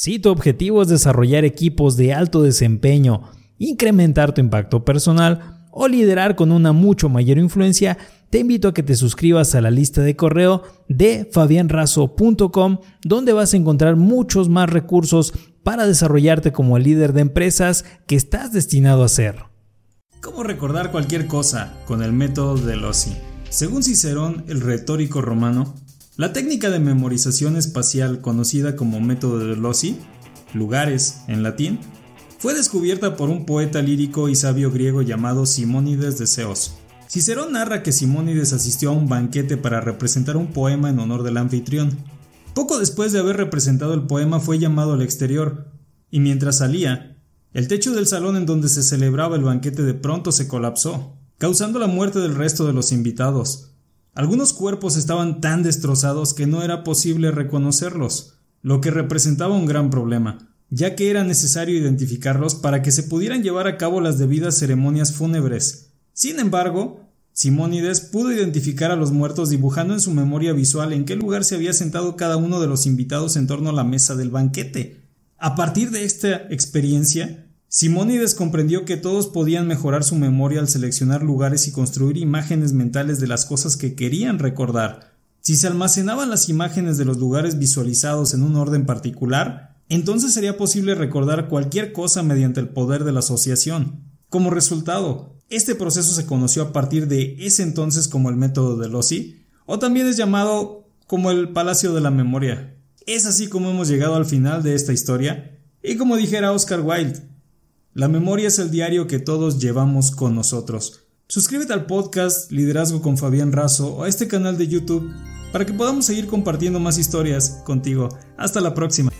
Si tu objetivo es desarrollar equipos de alto desempeño, incrementar tu impacto personal o liderar con una mucho mayor influencia, te invito a que te suscribas a la lista de correo de fabianrazo.com donde vas a encontrar muchos más recursos para desarrollarte como líder de empresas que estás destinado a ser. ¿Cómo recordar cualquier cosa con el método de Lossi? Según Cicerón, el retórico romano, la técnica de memorización espacial conocida como método de Lossi, lugares en latín, fue descubierta por un poeta lírico y sabio griego llamado Simónides de Ceos. Cicerón narra que Simónides asistió a un banquete para representar un poema en honor del anfitrión. Poco después de haber representado el poema fue llamado al exterior, y mientras salía, el techo del salón en donde se celebraba el banquete de pronto se colapsó, causando la muerte del resto de los invitados. Algunos cuerpos estaban tan destrozados que no era posible reconocerlos, lo que representaba un gran problema, ya que era necesario identificarlos para que se pudieran llevar a cabo las debidas ceremonias fúnebres. Sin embargo, Simónides pudo identificar a los muertos dibujando en su memoria visual en qué lugar se había sentado cada uno de los invitados en torno a la mesa del banquete. A partir de esta experiencia, Simónides comprendió que todos podían mejorar su memoria al seleccionar lugares y construir imágenes mentales de las cosas que querían recordar. Si se almacenaban las imágenes de los lugares visualizados en un orden particular, entonces sería posible recordar cualquier cosa mediante el poder de la asociación. Como resultado, este proceso se conoció a partir de ese entonces como el método de Lossi, o también es llamado como el Palacio de la Memoria. Es así como hemos llegado al final de esta historia, y como dijera Oscar Wilde, la memoria es el diario que todos llevamos con nosotros. Suscríbete al podcast Liderazgo con Fabián Razo o a este canal de YouTube para que podamos seguir compartiendo más historias contigo. Hasta la próxima.